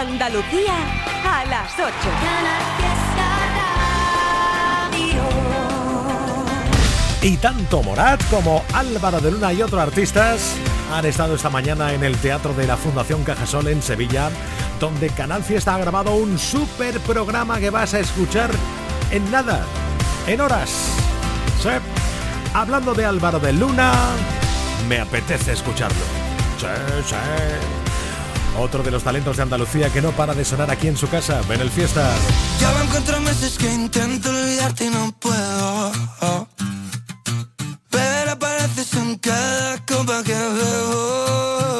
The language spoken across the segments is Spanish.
Andalucía a las 8. Y tanto Morat como Álvaro de Luna y otros artistas han estado esta mañana en el Teatro de la Fundación Cajasol en Sevilla, donde Canal Fiesta ha grabado un super programa que vas a escuchar en nada, en horas. Sí. Hablando de Álvaro de Luna, me apetece escucharlo. Sí, sí. Otro de los talentos de Andalucía que no para de sonar aquí en su casa. Ven el fiesta. Ya van cuatro meses que intento olvidarte y no puedo. Pero apareces en cada copa que bebo.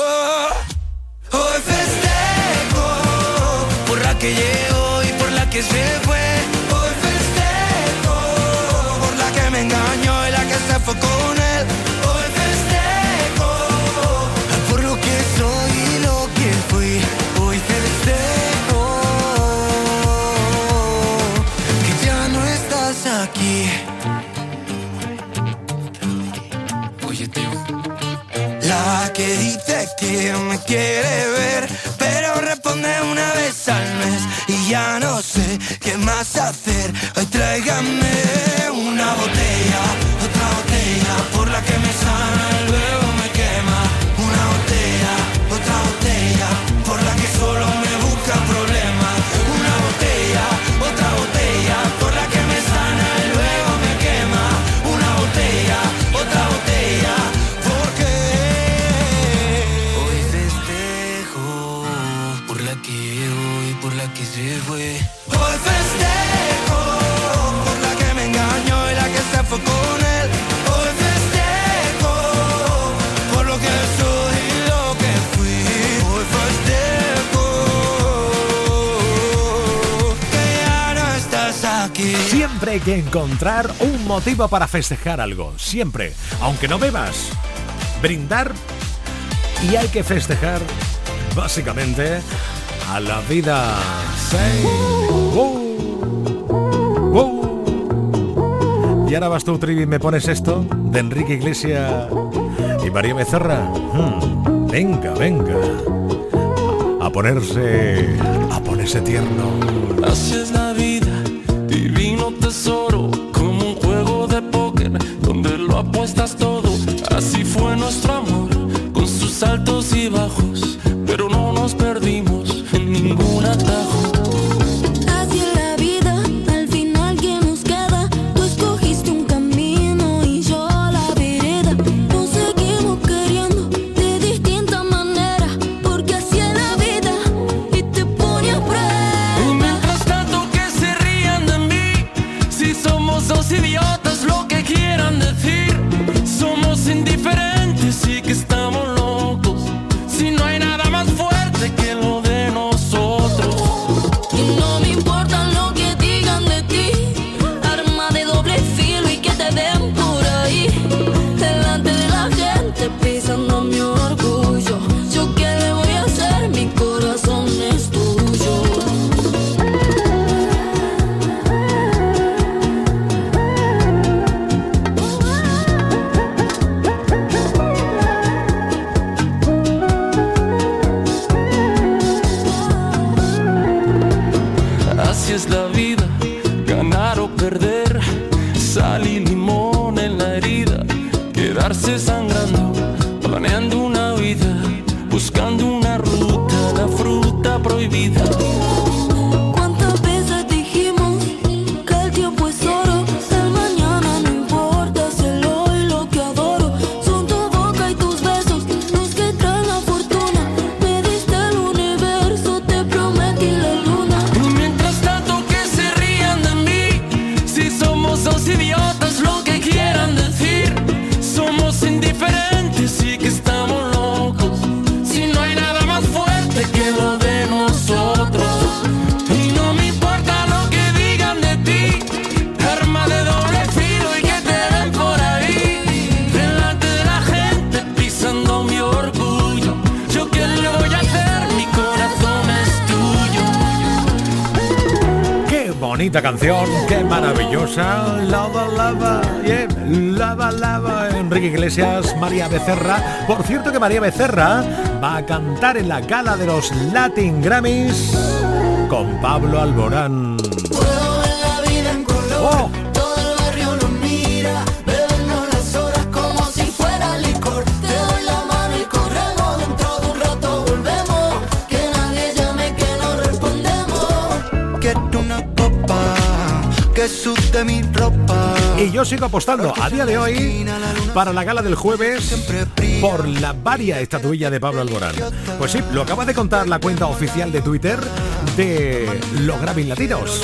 Que me quiere ver, pero responde una vez al mes y ya no sé qué más hacer. Hoy tráigame Hay que encontrar un motivo para festejar algo. Siempre. Aunque no bebas. Brindar. Y hay que festejar, básicamente, a la vida. Sí. Wow. Wow. Y ahora vas tú, Trivi, me pones esto de Enrique Iglesias y María Becerra. Hmm. Venga, venga. A ponerse. A ponerse tierno. Bonita canción, qué maravillosa. Lava, lava, yeah, lava, lava. Enrique Iglesias, María Becerra. Por cierto que María Becerra va a cantar en la gala de los Latin Grammys con Pablo Alborán. Mi ropa. Y yo sigo apostando a día de hoy para la gala del jueves por la varia estatuilla de Pablo Alborán. Pues sí, lo acaba de contar la cuenta oficial de Twitter de los Grammy Latinos.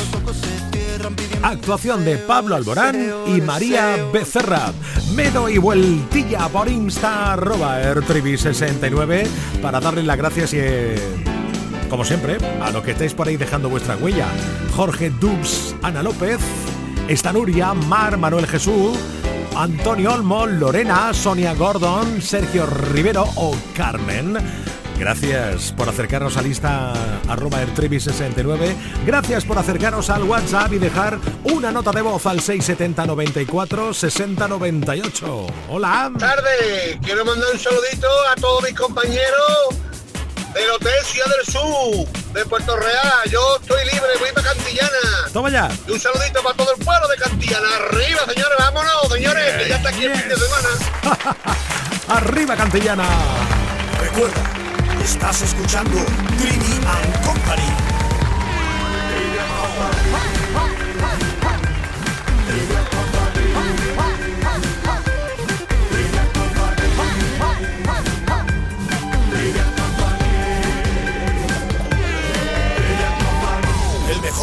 Actuación de Pablo Alborán y María Becerra. Me doy vueltilla por Insta, arroba 69 para darle las gracias y... como siempre, a los que estáis por ahí dejando vuestra huella. Jorge Dubs, Ana López, está Nuria, Mar, Manuel Jesús, Antonio Olmo, Lorena, Sonia Gordon, Sergio Rivero o Carmen. Gracias por acercarnos a lista arroba 69 Gracias por acercaros al WhatsApp y dejar una nota de voz al 670 94 60 98. Hola. Tarde. Quiero mandar un saludito a todos mis compañeros del Hotel Ciudad del Sur, de Puerto Real. Yo estoy libre, voy para Cantillana. Toma ya. Y un saludito para todo el pueblo de Cantillana. Arriba, señores, vámonos, señores, que ya está aquí el fin de semana. Arriba, Cantillana. Recuerda, estás escuchando Trini and Company.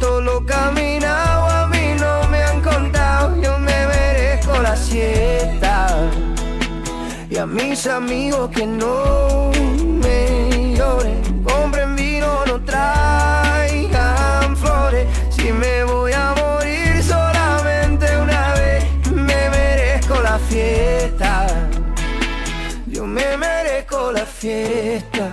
todo lo caminado a mí no me han contado, yo me merezco la siesta. Y a mis amigos que no me lloren, compren vino, no traigan flores. Si me voy a morir solamente una vez, me merezco la fiesta. Yo me merezco la fiesta.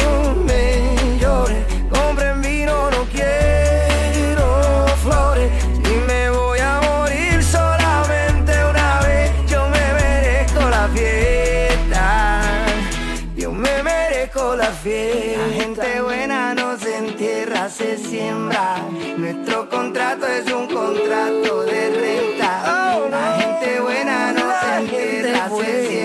siembra. Nuestro contrato es un contrato de renta. La gente buena no se entierra, se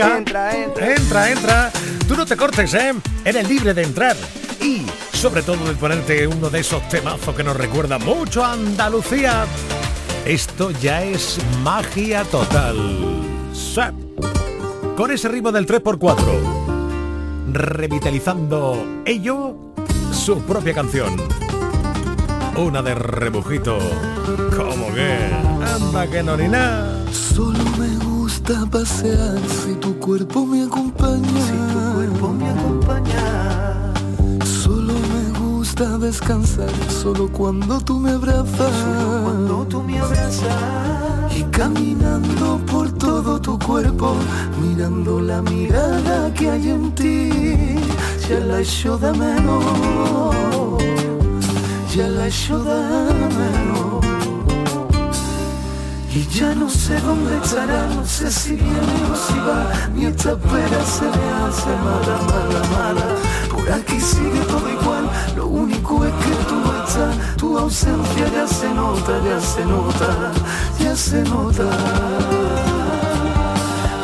Venga. Entra, entra. Entra, entra. Tú no te cortes, ¿eh? Eres libre de entrar. Y sobre todo de ponerte uno de esos temazos que nos recuerda mucho a Andalucía. Esto ya es magia total. Sí. Con ese ritmo del 3x4. Revitalizando ello su propia canción. Una de rebujito. ¿Cómo que? Anda que no ni nada. Solo gusta pasear si tu cuerpo me acompaña. Si tu cuerpo me acompaña. Solo me gusta descansar solo cuando tú me abrazas. Solo cuando tú me abrazas. Y caminando por todo tu cuerpo, mirando la mirada que hay en ti, ya la echo de menos. Ya la echo de menos. Y ya no sé dónde estará, no sé si viene o si va, mi esta se me hace mala, mala, mala. Por aquí sigue todo igual, lo único es que tú no estás, tu ausencia ya se nota, ya se nota, ya se nota.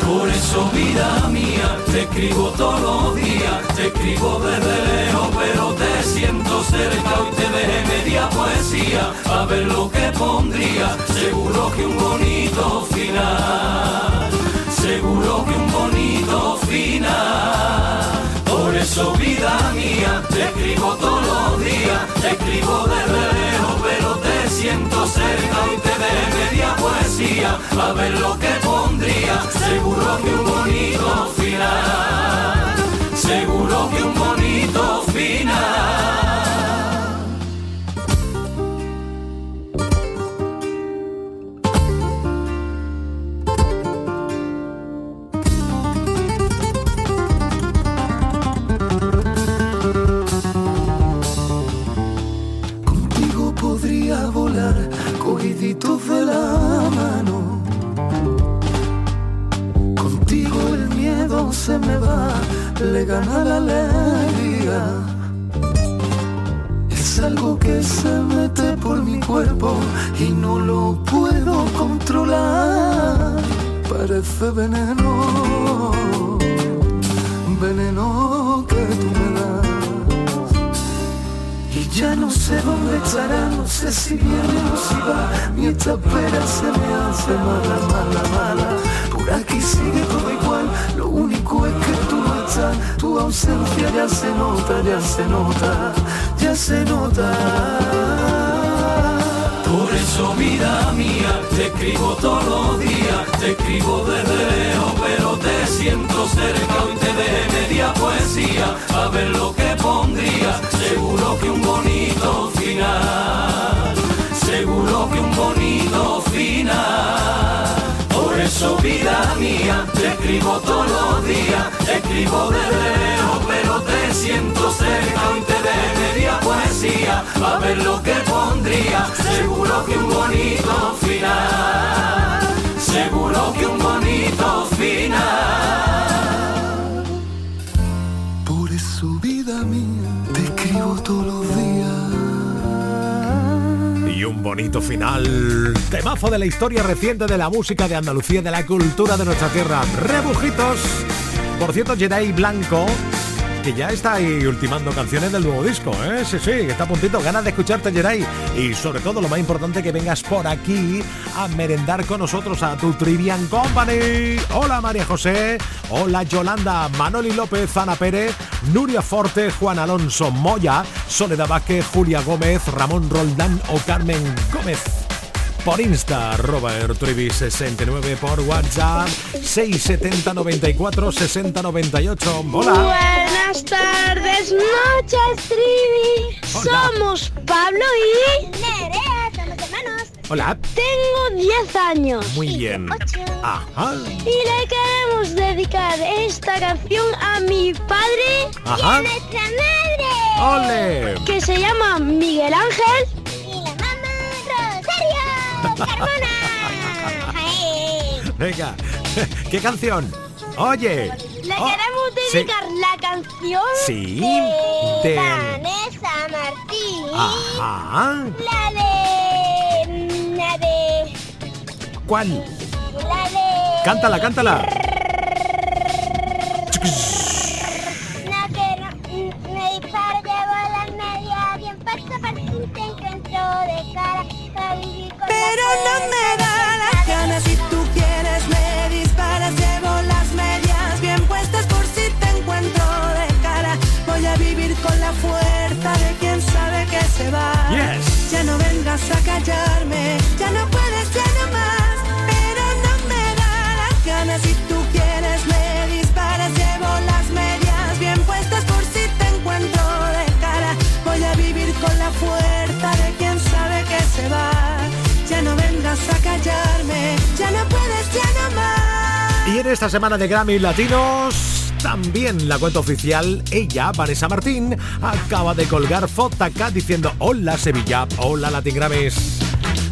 Por eso vida mía, te escribo todos los días, te escribo desde lejos, pero te siento cerca. Y te dejé media poesía, a ver lo que pondría, seguro que un bonito final, seguro que un bonito final. Por eso vida mía, te escribo todos los días, te escribo desde lejos, pero siento cerca y te dejé media poesía, a ver lo que pondría, seguro que un bonito final, seguro que un bonito final. De la mano. Contigo el miedo se me va, le gana la alegría. Es algo que se mete por mi cuerpo y no lo puedo controlar. Parece veneno, veneno que tú me ya no sé dónde estará, no sé si viene o si va. Mi esta espera se me hace mala, mala, mala. Por aquí sigue todo igual, lo único es que tú no estás. Tu ausencia ya se nota, ya se nota, ya se nota. Por eso vida mía, te escribo todos los días, te escribo desde lejos, pero te siento cerca. Y te dejé media poesía, a ver lo que pondría, seguro que un bonito final, seguro que un bonito final. Por eso vida mía, te escribo todos los días, escribo desde lejos, pero te siento cerca y te dejé media poesía, a ver lo que pondría, seguro que un bonito final, seguro que un bonito final. Por eso, vida mía, te escribo todos los días. Y un bonito final. Temazo de la historia reciente de la música de Andalucía, de la cultura de nuestra tierra. Rebujitos. Por cierto, Jedi Blanco, que ya está ahí ultimando canciones del nuevo disco, ¿eh? Sí, sí, está a puntito. Ganas de escucharte, Jedi. Y sobre todo, lo más importante, que vengas por aquí a merendar con nosotros a tu Trivian Company. Hola, María José. Hola, Yolanda. Manoli López, Ana Pérez, Nuria Forte, Juan Alonso Moya, Soledad Vázquez, Julia Gómez, Ramón Roldán o Carmen Gómez por Insta, arroba ertrivi69 por WhatsApp 670 94 60 98. Hola. Buenas tardes, noches, Trivi. Somos Pablo y Nerea, somos hermanos. Hola. Tengo 10 años Muy bien. Ajá. y le queremos dedicar esta canción a mi padre Ajá. nuestra madre, ¡Ole! que se llama Miguel Ángel. Venga. ¿Qué canción? Oye. Le Oh, queremos sí. dedicar la canción Sí, de, de- Vanessa Martín. Ajá. La de. La de. ¿Cuál? La de. Cántala, cántala. Pero la no me da las ganas si tú quieres me disparas llevo las medias bien puestas por si te encuentro de cara. Voy a vivir con la fuerza de quien sabe que se va. Yes. ya no vengas a callarme ya no esta semana de Grammy Latinos, también la cuenta oficial, ella, Vanessa Martín, acaba de colgar foto acá diciendo Hola Sevilla, hola Latin Grammys.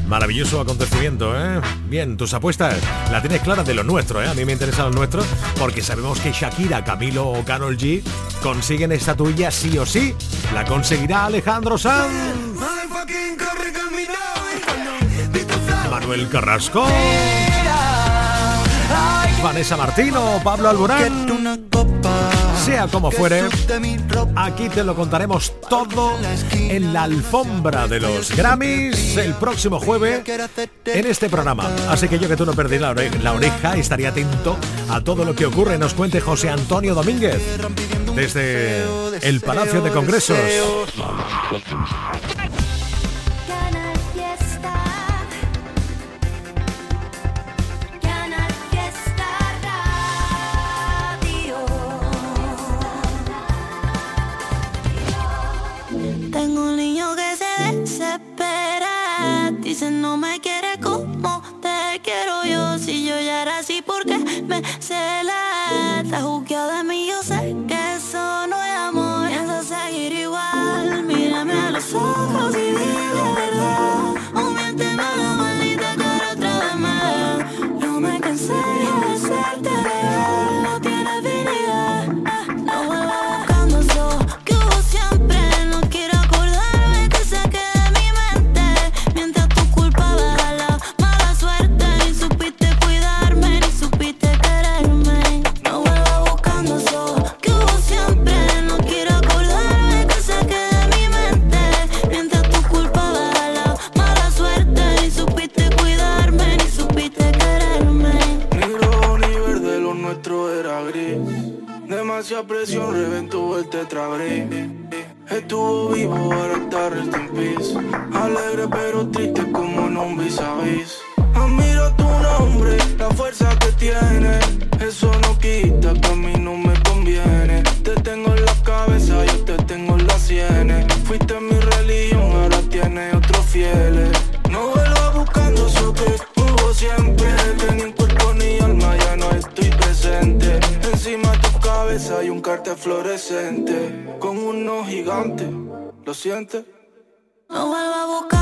Maravilloso acontecimiento, ¿eh? Bien, tus apuestas la tienes clara de lo nuestro, ¿eh? A mí me interesa lo nuestro porque sabemos que Shakira, Camilo o Carol G consiguen esta tuya sí o sí. La conseguirá Alejandro Sanz, Manuel Carrasco, Vanessa Martín o Pablo Alborán. Sea como fuere, aquí te lo contaremos todo en la alfombra de los Grammys el próximo jueves en este programa. Así que yo que tú no perdí la oreja, la oreja estaría atento a todo lo que ocurre. Nos cuente José Antonio Domínguez desde el Palacio de Congresos. Desespera. Dice no me quiere como te quiero yo. Si yo ya era así, porque me cela? Está juzgado de mí, yo sé que eso no es amor. Pienso seguir igual. Mírame a los ojos y dime tetrabric. Estuvo vivo, ahora está rest in. Alegre pero triste como en un vis a vis. Admiro tu nombre, la fuerza que tiene. Eso no quita que cartel fluorescente. Con unos gigantes, ¿lo sientes? No vuelvas buscando eso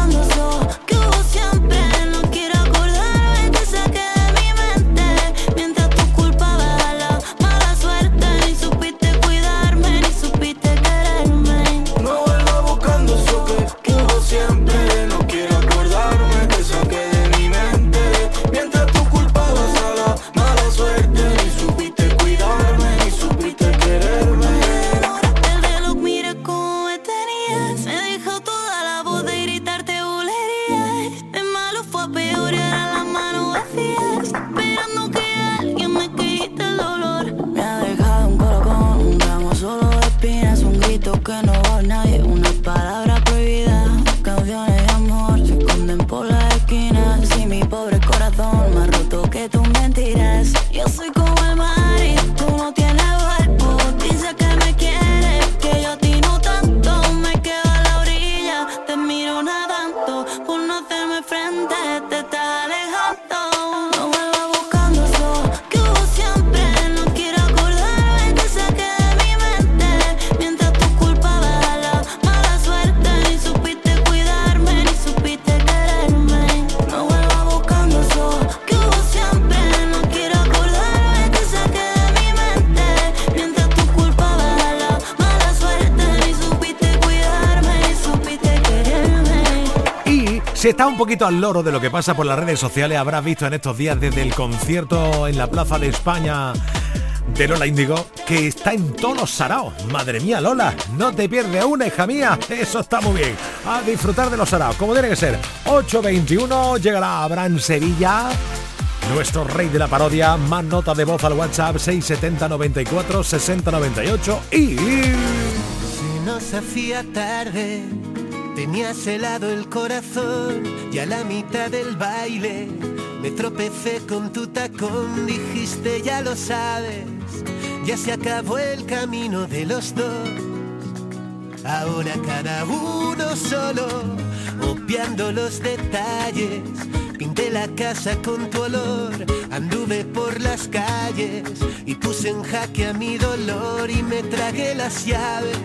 Si está un poquito al loro de lo que pasa por las redes sociales, habrás visto en estos días desde el concierto en la Plaza de España de Lola Índigo, que está en todos los saraos. Madre mía, Lola, no te pierdes una, hija mía. Eso está muy bien. A disfrutar de los saraos, como tiene que ser. 8.21, llegará Abraham Sevilla. Nuestro rey de la parodia, más nota de voz al WhatsApp 670 94 60 98 y... Si nos hacía tarde, tenías helado el corazón y a la mitad del baile. Me tropecé con tu tacón, dijiste ya lo sabes, ya se acabó el camino de los dos. Ahora cada uno solo, obviando los detalles. Pinté la casa con tu olor, anduve por las calles y puse en jaque a mi dolor y me tragué las llaves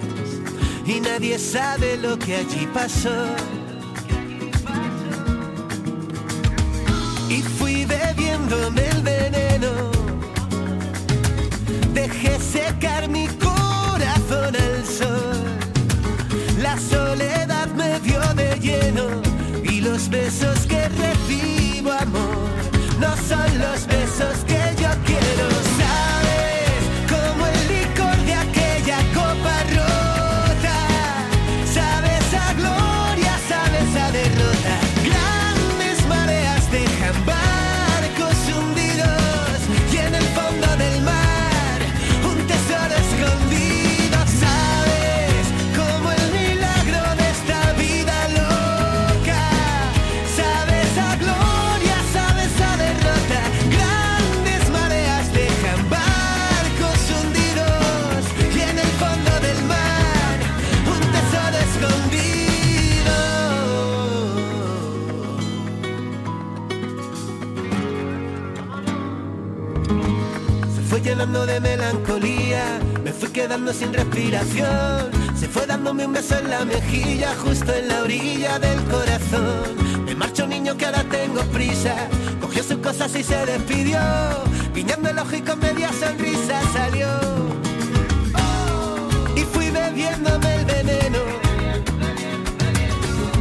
y nadie sabe lo que allí pasó. Y fui bebiéndome el veneno, dejé secar mi corazón al sol, la soledad me dio de lleno y los besos que recibo amor no son los besos que yo quiero. Se fue dándome un beso en la mejilla, justo en la orilla del corazón. Me marcho niño que ahora tengo prisa, cogió sus cosas y se despidió. Guiñando el ojo y con media sonrisa salió. Y fui bebiéndome el veneno.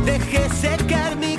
Dejé secar mi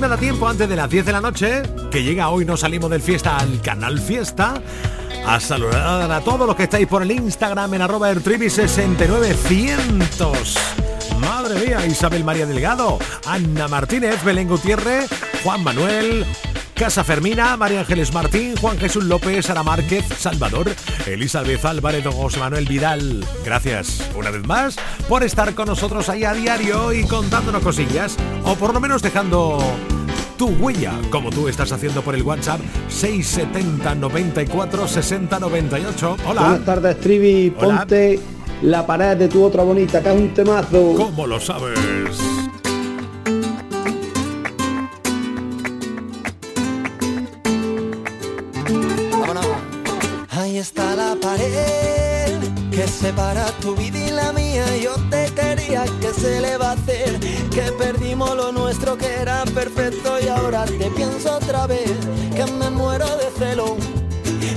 si me da tiempo antes de las 10 de la noche, que llega hoy no salimos del fiesta al canal Fiesta, a saludar a todos los que estáis por el Instagram en arroba ertribi69100. Madre mía, Isabel María Delgado, Ana Martínez, Belén Gutiérrez, Juan Manuel, Casa Fermina, María Ángeles Martín, Juan Jesús López, Sara Márquez, Salvador, Elizabeth Álvarez, don José Manuel Vidal. Gracias una vez más por estar con nosotros ahí a diario y contándonos cosillas, o por lo menos dejando tu huella, como tú estás haciendo por el WhatsApp 670 94 60 98. Hola. Buenas tardes, Trivi. Hola. Ponte la pared de tu otra bonita, que es un temazo. ¿Cómo lo sabes? Ahí está la pared que se separa tu vida Perdimos lo nuestro que era perfecto y ahora te pienso otra vez. Que me muero de celo,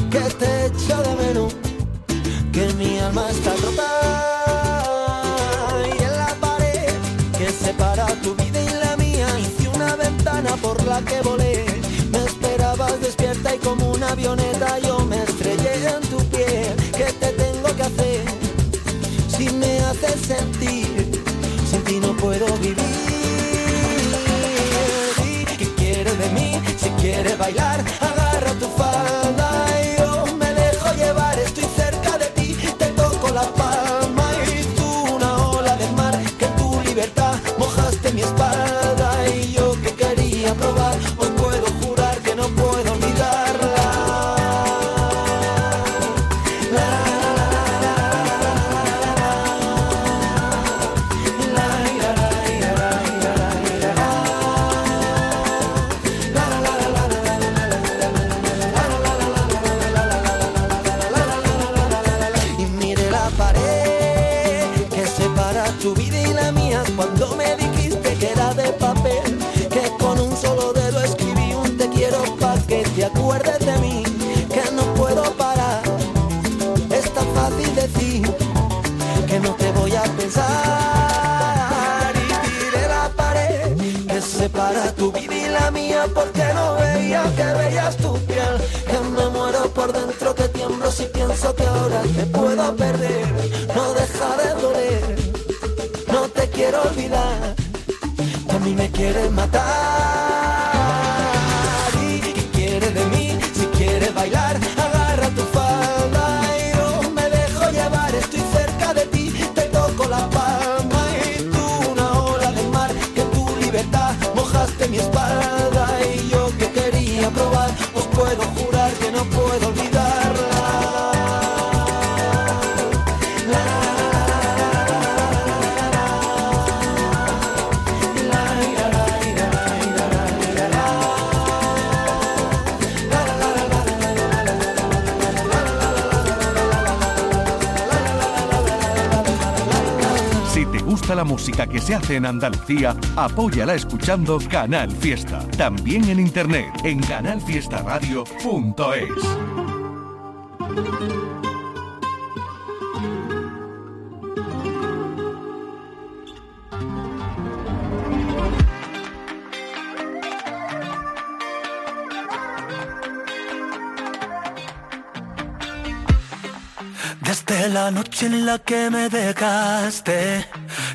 que te echo de menos, que mi alma está rota. Y en la pared que separa tu vida y la mía, hice una ventana por la que volé. Me esperabas despierta y como una avioneta la música que se hace en Andalucía, apóyala escuchando Canal Fiesta. También en internet en canalfiestaradio.es. Desde la noche en la que me dejaste,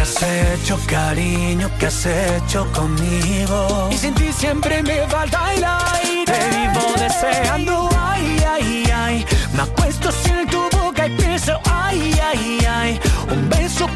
¿Qué has hecho, cariño? ¿Qué has hecho conmigo? Y sin ti siempre me falta el aire. Te vivo deseando, ay, ay, ay. Me acuesto sin tu boca y pienso, ay, ay, ay. Un beso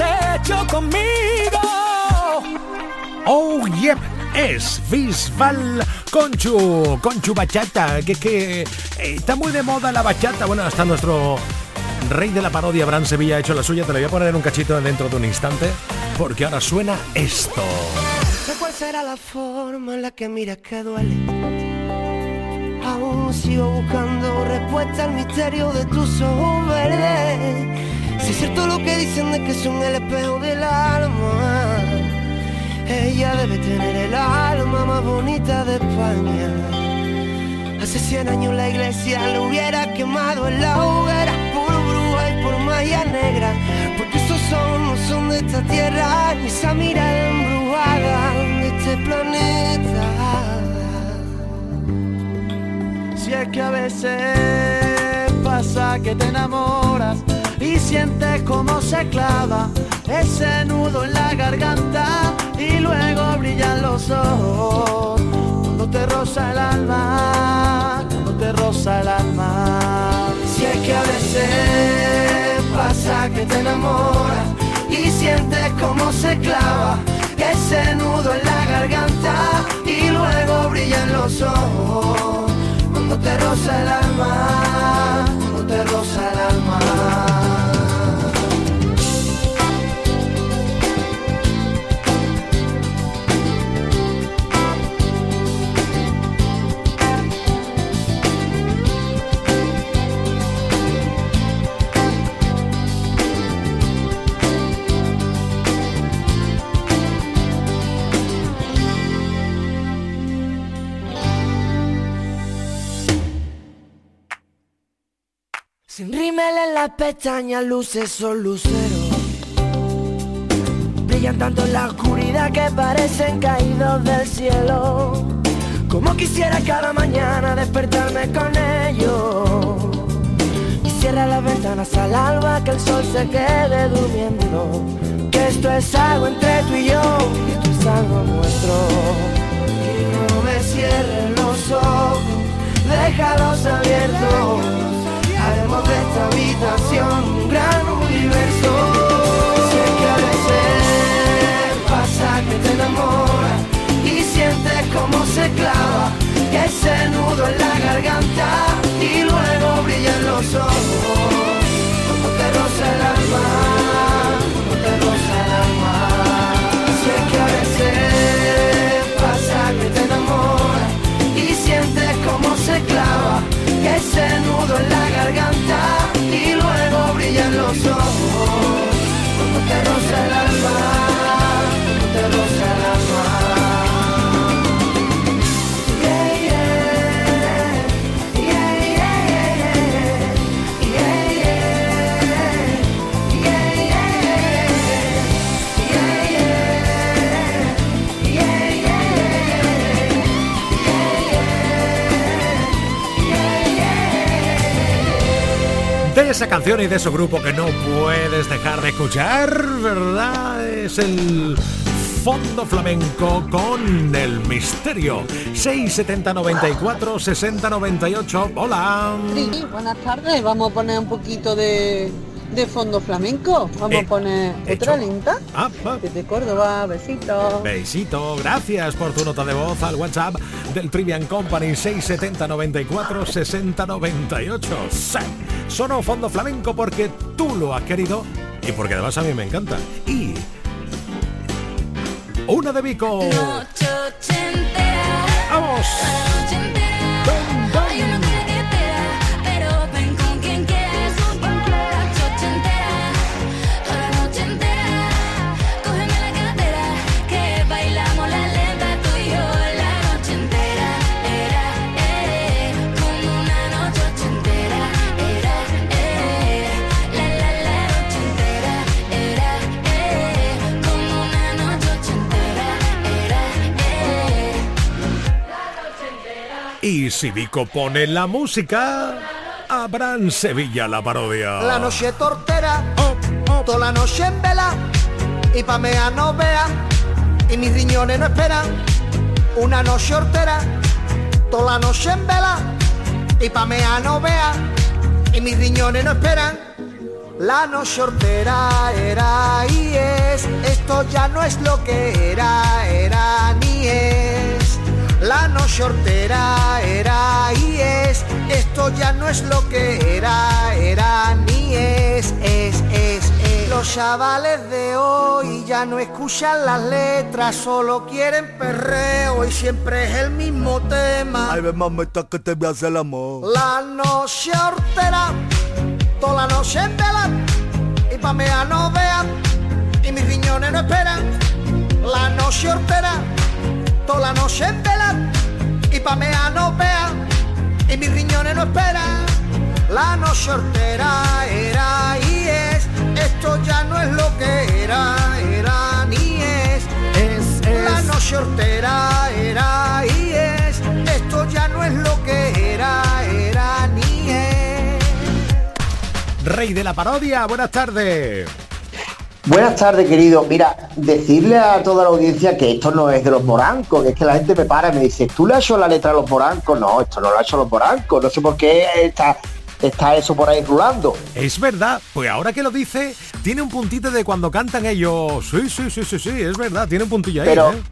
hecho conmigo? Oh, yep, es Bisbal Conchu, Conchu Bachata, que, que eh, está muy de moda la bachata. Bueno, hasta nuestro rey de la parodia, Bran Sevilla, ha hecho la suya. Te lo voy a poner en un cachito dentro de un instante, porque ahora suena esto. cuál será la forma en la que miras que duele. Aún sigo buscando respuesta al misterio de tus ojos verdes. Si es cierto lo que dicen de que son el espejo del alma. Ella debe tener el alma más bonita de España. Hace 100 años la iglesia lo hubiera quemado en la hoguera por bruja y por magia negra. Porque esos son no son de esta tierra, ni esa mirada embrujada de este planeta. Si es que a veces pasa que te enamoras y sientes como se clava ese nudo en la garganta y luego brillan los ojos cuando te roza el alma, cuando te roza el alma. Si es que a veces pasa que te enamoras y sientes como se clava ese nudo en la garganta y luego brillan los ojos cuando te roza el alma, cuando te roza el alma. Sin rímel en las pestañas, luces son luceros. Brillan tanto en la oscuridad que parecen caídos del cielo. Como quisiera cada mañana despertarme con ellos. Y cierra las ventanas al alba, que el sol se quede durmiendo. Que esto es algo entre tú y yo, y esto es algo nuestro. Y no me cierres los ojos, déjalos abiertos. Habitación un gran universo. Sé que a veces pasa que te enamoras y sientes como se clava ese nudo en la garganta y luego brillan los ojos. Te roza el alma, los ojos cuando te el Esa canción y de su grupo que no puedes dejar de escuchar, ¿verdad? Es el Fondo Flamenco con el misterio. 670 94 60 98. Hola. Sí, buenas tardes. Vamos a poner un poquito de, de fondo flamenco. Vamos Eh, a poner hecho. otra lenta. Ah, ah. Desde Córdoba, besitos. Besito, gracias por tu nota de voz al WhatsApp del Trivian Company 670 94 60 98. Sí, Sono fondo flamenco porque tú lo has querido y porque además a mí me encanta. Y una de Vico. Vamos. Y si Vico pone la música, habrán Sevilla la parodia. La noche tortera, toda la noche en vela, y pa' mea no vean, y mis riñones no esperan, una noche hortera, toda la noche en vela, y pa' mea no vean, y mis riñones no esperan, la noche hortera era y es, esto ya no es lo que era, era ni es. La noche hortera era y es, esto ya no es lo que era, era ni es, es, es, es. Los chavales de hoy ya no escuchan las letras, solo quieren perreo y siempre es el mismo tema. Ay, ven mamita que te voy a hacer el amor. La noche hortera, toda la noche en vela, y pa' mea no vean, y mis riñones no esperan. La noche hortera, la noche en vela, y pa' mea no vean, y mis riñones no esperan. La noche hortera era y es, esto ya no es lo que era, era ni es. Es, La noche hortera era y es, esto ya no es lo que era, era ni es. Rey de la parodia, buenas tardes. Buenas tardes, querido. Mira, decirle a toda la audiencia que esto no es de los morancos, que es que la gente me para y me dice, ¿tú le has hecho la letra a los morancos? No, esto no lo ha hecho los morancos. No sé por qué está, está eso por ahí rulando. Es verdad, pues ahora que lo dice, tiene un puntito de cuando cantan ellos. Sí, sí, sí, sí, sí, es verdad, tiene un puntillo ahí. Pero ¿eh?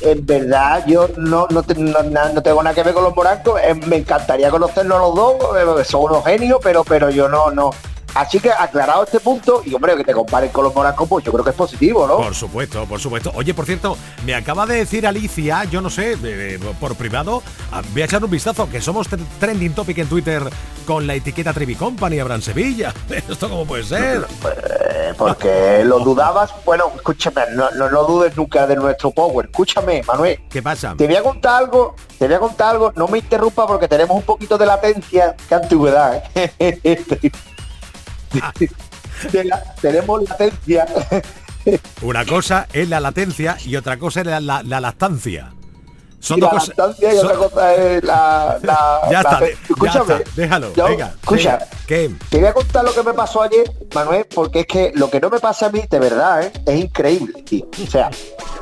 en verdad yo no, no, no- no tengo nada que ver con los morancos. Eh, me encantaría conocerlos los dos, eh, son unos genios, pero, pero yo no, no. Así que aclarado este punto, y hombre, que te comparen con los morancos, pues yo creo que es positivo, ¿no? Por supuesto, por supuesto. Oye, por cierto, me acaba de decir Alicia, yo no sé, de- de- por privado, ah, voy a echar un vistazo, que somos tr- trending topic en Twitter con la etiqueta Trivi Company, Abraham Sevilla. ¿Esto cómo puede ser? Eh, porque lo dudabas. Bueno, escúchame, no, no, no dudes nunca de nuestro power. Escúchame, Manuel. ¿Qué pasa? Te voy a contar algo, te voy a contar algo, no me interrumpa porque tenemos un poquito de latencia, que antigüedad, ¿eh? De la- tenemos latencia. Una cosa es la latencia y otra cosa es la, la- la lactancia. Son y dos la cosas. lactancia y son- otra cosa es la... la- Ya está, de- escúchame, ya está, déjalo, yo- venga. Escucha, venga, ¿Qué? te voy a contar lo que me pasó ayer, Manuel, porque es que lo que no me pasa a mí, de verdad, ¿eh? es increíble, tío. O sea,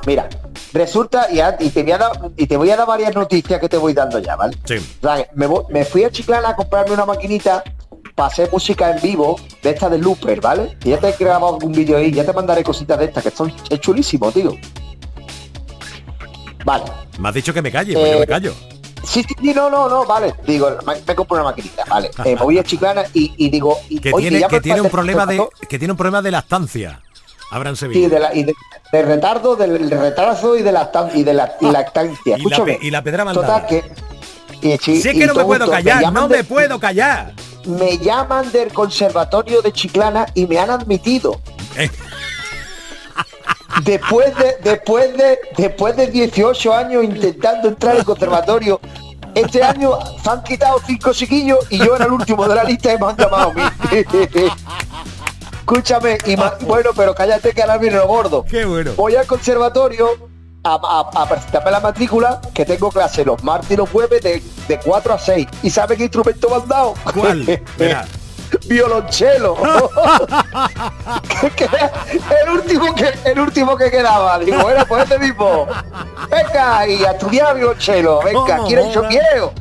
mira, resulta, y, a- y te voy a dar, y te voy a dar varias noticias que te voy dando ya, ¿vale? Sí. O sea, me, me fui a Chiclana a comprarme una maquinita hacer música en vivo de esta de Looper, ¿vale? Y ya te he grabado un vídeo ahí, ya te mandaré cositas de estas, que son es chulísimo, tío. Vale. Me has dicho que me calle, pues yo Eh, me callo. Sí, sí, sí, no, no, no, vale. Digo, me, me compro una maquinita, vale. Eh, me voy a Chiclana y, y digo, y, Que oye, tiene, que tiene un problema de. Que tiene un problema de lactancia. Abraham Sevilla. Sí, de, la, y de, de retardo, del retraso y de lactancia. Y de la y lactancia. Y la Escúchame. y la pedra Total, mandada. que... y sí, Si es y que no me puedo callar, no de- me puedo callar. Me llaman del conservatorio de Chiclana y me han admitido. Eh. Después de, después de, después de 18 años intentando entrar al conservatorio, este año se han quitado cinco chiquillos y yo era el último de la lista y me han llamado a mí. Escúchame, y bueno, pero cállate que ahora viene lo gordo. Qué bueno. Voy al conservatorio a, a- a presentarme la matrícula, que tengo clase los martes y los jueves de, de 4 a 6. ¿Y sabe qué instrumento me han dado? ¿Cuál? Violonchelo. El último que el último que quedaba. Digo, bueno, pues este mismo. Venga, y a estudiar violonchelo. Venga, ¿Cómo quiero yo mola? quiero.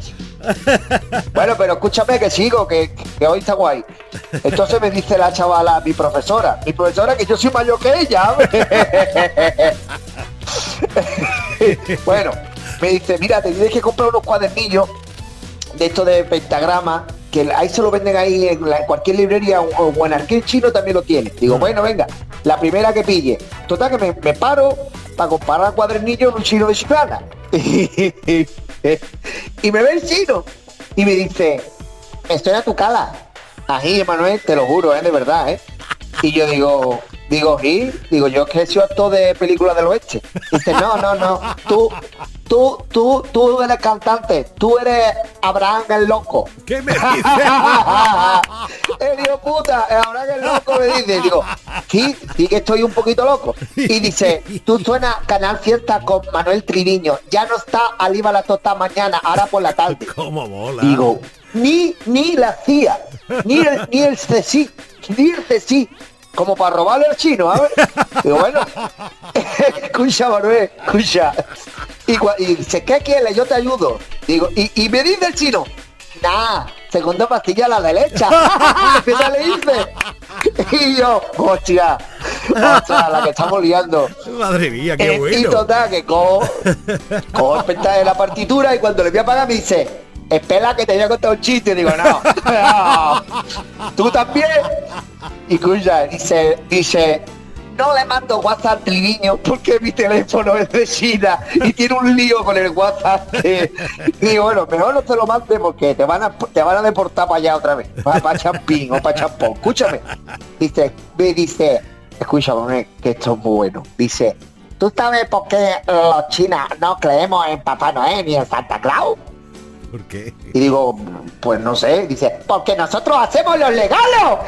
Bueno, pero escúchame que sigo, que, que hoy está guay. Entonces me dice la chavala, mi profesora, mi profesora que yo soy mayor que ella. bueno, me dice, mira, te tienes que comprar unos cuadernillos de esto de pentagrama, que ahí se lo venden ahí en, la- en cualquier librería o, o en aquel chino también lo tiene. Digo, bueno, venga, la primera que pille. Total que me, me paro para comparar cuadernillos en un chino de Chiclana. y me ve el chino y me dice, estoy a tu cala. Ahí, Emanuel, te lo juro, ¿eh? de verdad, ¿eh? Y yo digo, digo, ¿y? Digo, yo es que he sido actor de películas del oeste. Dice, no, no, no, tú, tú, tú, tú eres cantante, tú eres Abraham el loco. ¿Qué me dice? el hijo puta, Abraham el loco me dice, digo, sí, sí que estoy un poquito loco. Y dice, tú suenas Canal Fiesta con Manuel Triviño, ya no está Aliva la Tota mañana, ahora por la tarde. ¿Cómo mola? Digo, ni, ni la CIA, ni el, ni el CSI, ni el CSI como para robarle al chino, a ver. Digo, bueno, escucha, Manuel, escucha. Y, y dice, ¿qué quieres? Yo te ayudo. Digo, y, y me dice el chino, nah, segunda pastilla a la derecha. ¿Qué tal le dice? Y yo, hostia, hostia, la que estamos liando. Madre mía, qué Eh, Y bueno. total, que cojo, cojo el de la partitura y cuando le voy a pagar me dice, espera que te voy a contar un chiste. Y digo, no, tú también. Y escucha, dice, dice, no le mando WhatsApp Triviño porque mi teléfono es de China y tiene un lío con el WhatsApp. que- Y bueno, mejor no te lo mande porque te van a, te van a deportar para allá otra vez, para, para Champín o para Champón. Escúchame. Dice, me dice, escúchame, que esto es muy bueno. Dice, ¿tú sabes por qué los chinos no creemos en Papá Noel ni en Santa Claus? ¿Por qué? Y digo, pues no sé, dice, porque nosotros hacemos los legalos.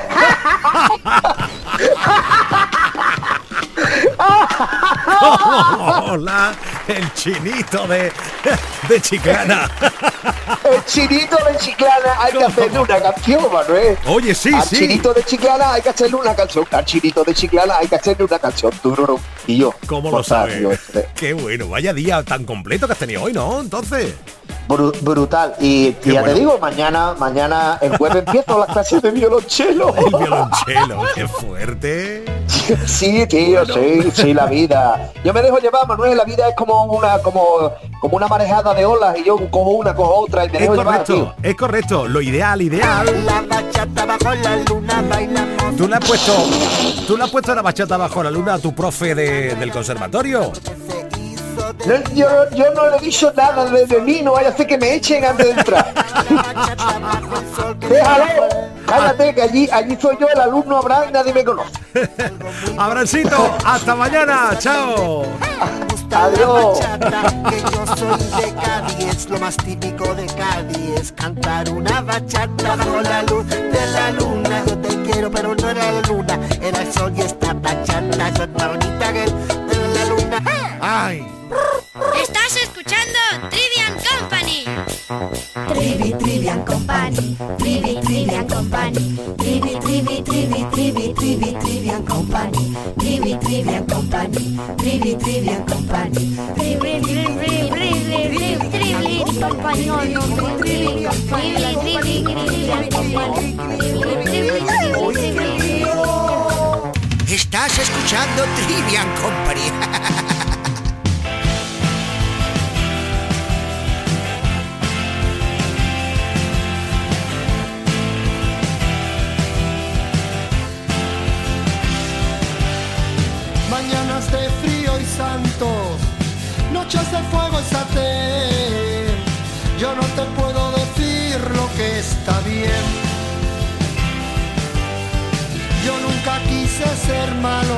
Hola, el chinito de, de Chiclana. El chinito de Chiclana hay que hacerle una canción, Manuel. Oye, sí, Al sí. chinito de Chiclana hay que hacerle una canción. Al chinito de Chiclana hay que hacerle una canción. Tururú. Y yo, ¿Cómo lo sabes? este, Qué bueno, vaya día tan completo que has tenido hoy, ¿no? Entonces. Bru- brutal. Y, y ya bueno. te digo, mañana, mañana, el jueves empiezo las clases de violonchelo. El violonchelo, qué fuerte. Sí, tío, sí, sí, la vida. Yo me dejo llevar, Manuel, la vida es como una, como, como una marejada de olas y yo cojo una, cojo otra y me Es dejo llevar, correcto, tío. es correcto. Lo ideal, ideal. La bachata bajo la luna bailamos. Tú le has puesto, tú le has puesto la bachata bajo la luna a tu profe de- del conservatorio. No, yo, yo no le he dicho nada de, de mí, no vaya a ser que me echen antes de entrar. Déjalo, cállate, que allí, allí soy yo, el alumno Abraham y nadie me conoce. Abracito, hasta mañana, chao. Adiós. que yo soy de Cádiz, es lo más típico de Cádiz, es cantar una bachata bajo la luz de la luna. Yo te quiero, pero no era la luna, era el sol y esta bachata es más bonita que Ay. Estás escuchando Trivian Company. Trivi, Trivian Company, Trivi, Trivian Company, Trivi, Trivi, Trivi, Trivi, Trivi, Trivian Company, Trivi, Trivian Company, Trivi, Trivian Company, Trivi, Trivi, Trivi, Trivi, Trivi, Company, Trivi, Company, Trivi, Trivian Company, Trivi, Trivi, Trivi, Trivi. Estás escuchando Trivian Company. Noches de fuego satén. Yo no te puedo decir lo que está bien. Yo nunca quise ser malo,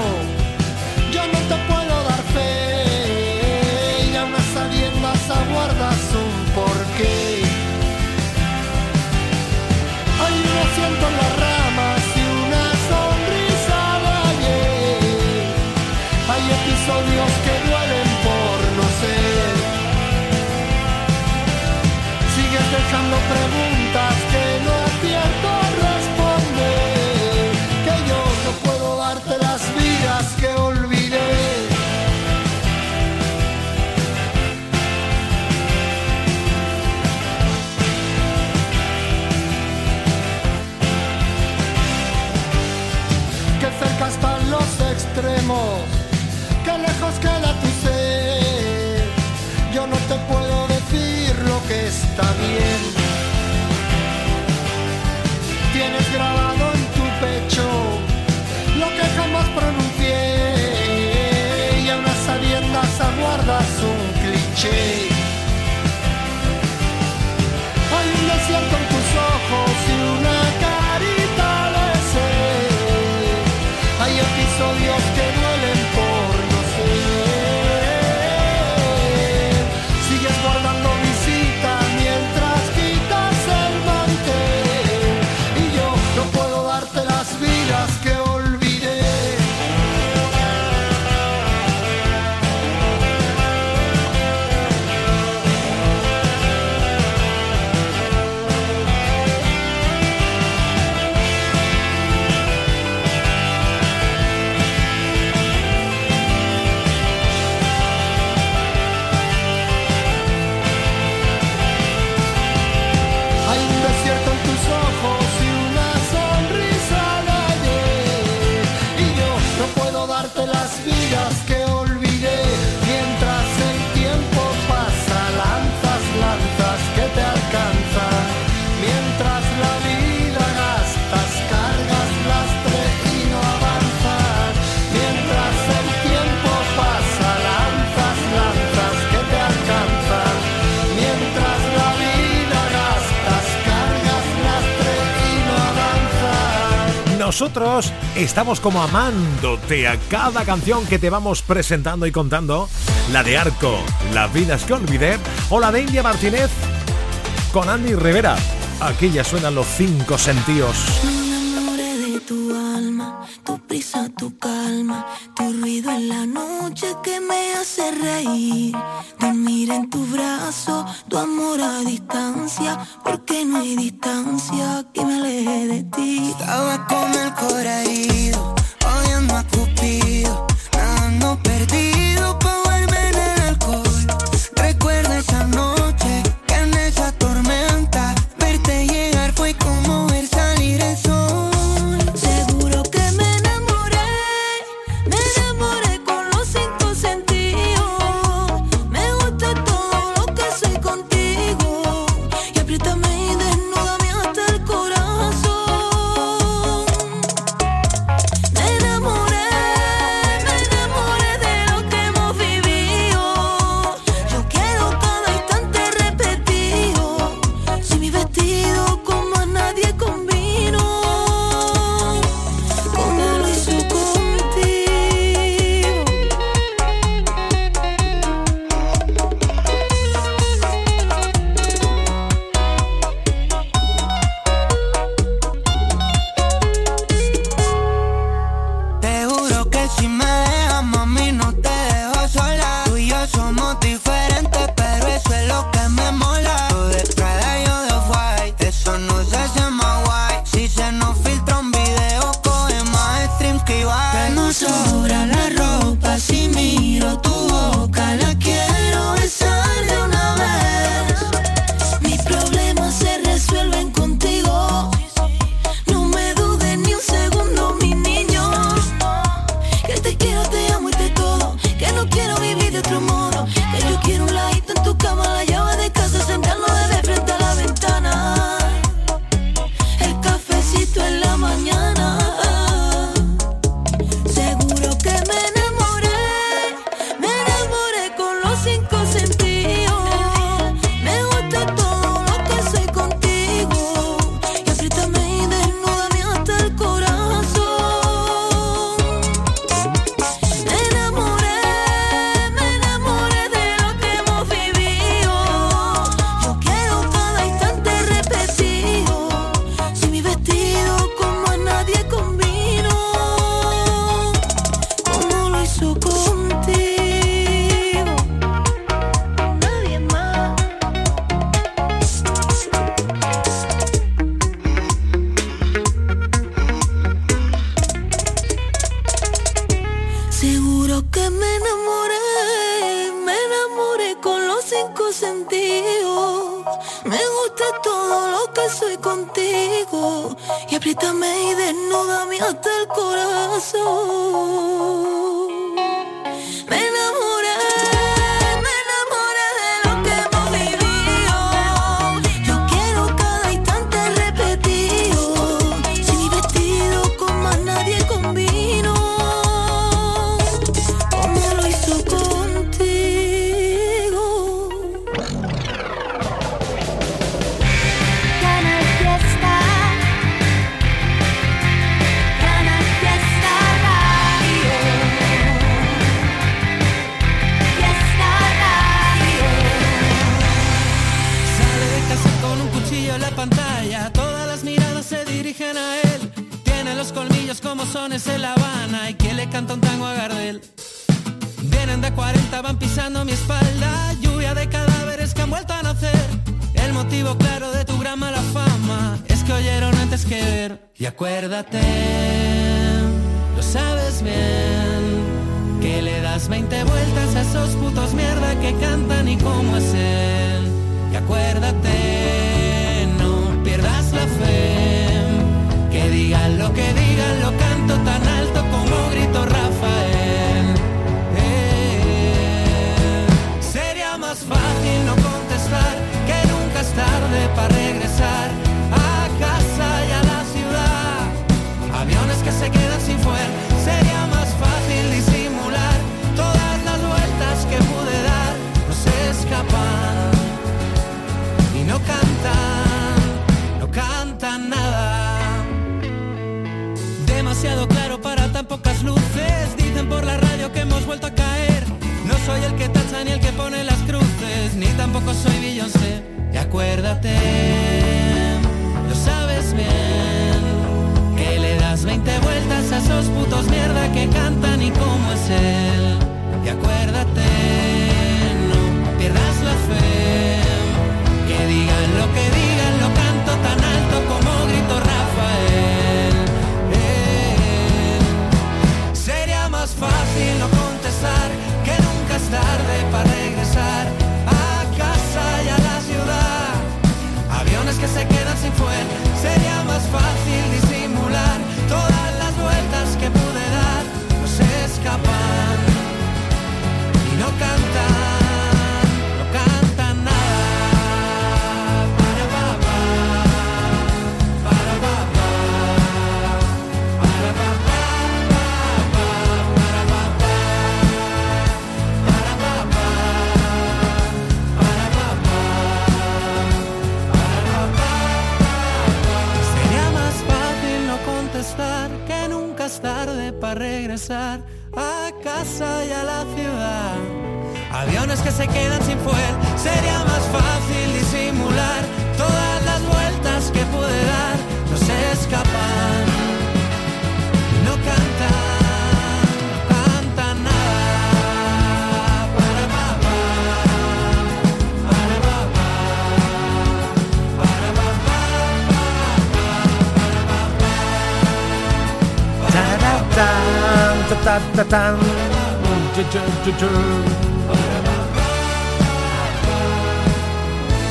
está bien. Tienes grabado en tu pecho lo que jamás pronuncié y a unas sabiendas aguardas un cliché. Hay un desierto en tus ojos y una mientras la vida gastas, cargas lastre y no avanzas. Mientras el tiempo pasa, lanzas, lanzas que te alcanzan. Mientras la vida gastas, cargas lastre y no avanzas. Nosotros estamos como amándote a cada canción que te vamos presentando y contando. La de Arco, Las Vidas que Olvidé, o la de India Martínez, con Andy Rivera. Aquí ya suenan los cinco sentidos. Me de tu alma, tu prisa, tu calma, tu ruido en la noche que me hace reír. Dormir en tu brazo, tu amor a distancia, porque no hay distancia que me aleje de ti. Estaba con el corazón herido, oyendo a Cupido, nadando perdido.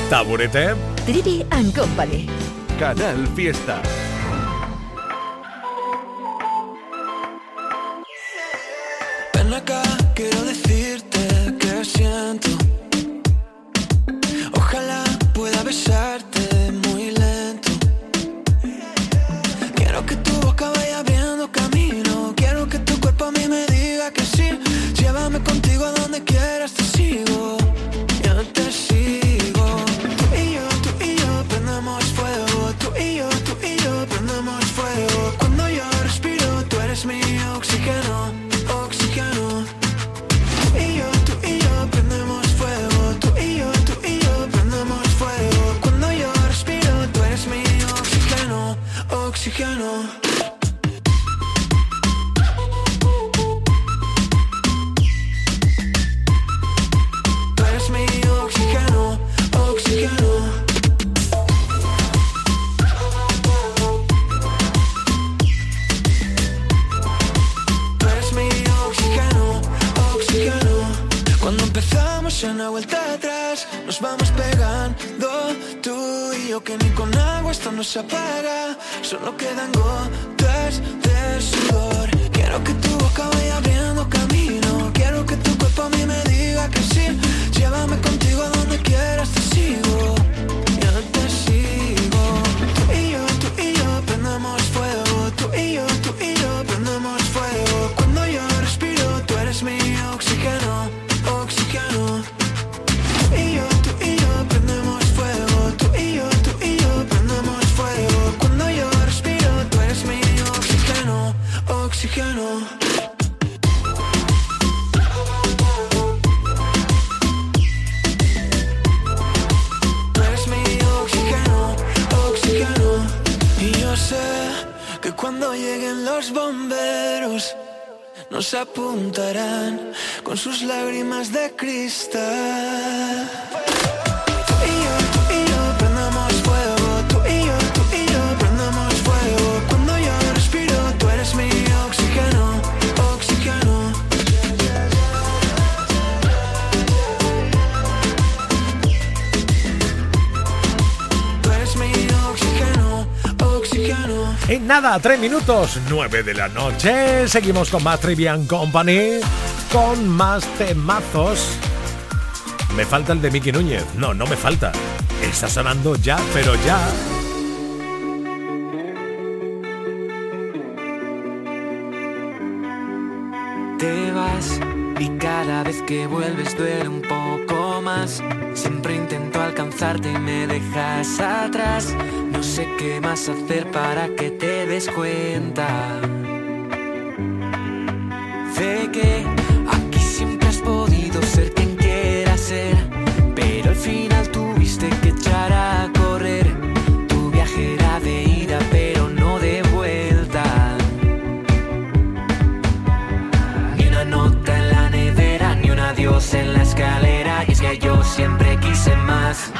Taburete. Trivi and Company. Canal Fiesta. nos apuntarán con sus lágrimas de cristal. nada, tres minutos, nueve de la noche. Seguimos con más Trivian Company, con más temazos. Me falta el de Mickey Núñez. No, no me falta. Está sonando ya, pero ya. Te vas y cada vez que vuelves duele un poco más. Siempre intento alcanzarte y me dejas atrás. No sé qué más hacer para que te des cuenta de que aquí siempre has podido ser quien quieras ser, pero al final tuviste que echar a correr tu viajera de ida, pero no de vuelta. Ni una nota en la nevera, ni un adiós en la escalera, y es que yo siempre quise más.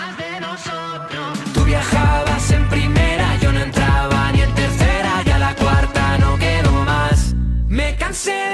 Me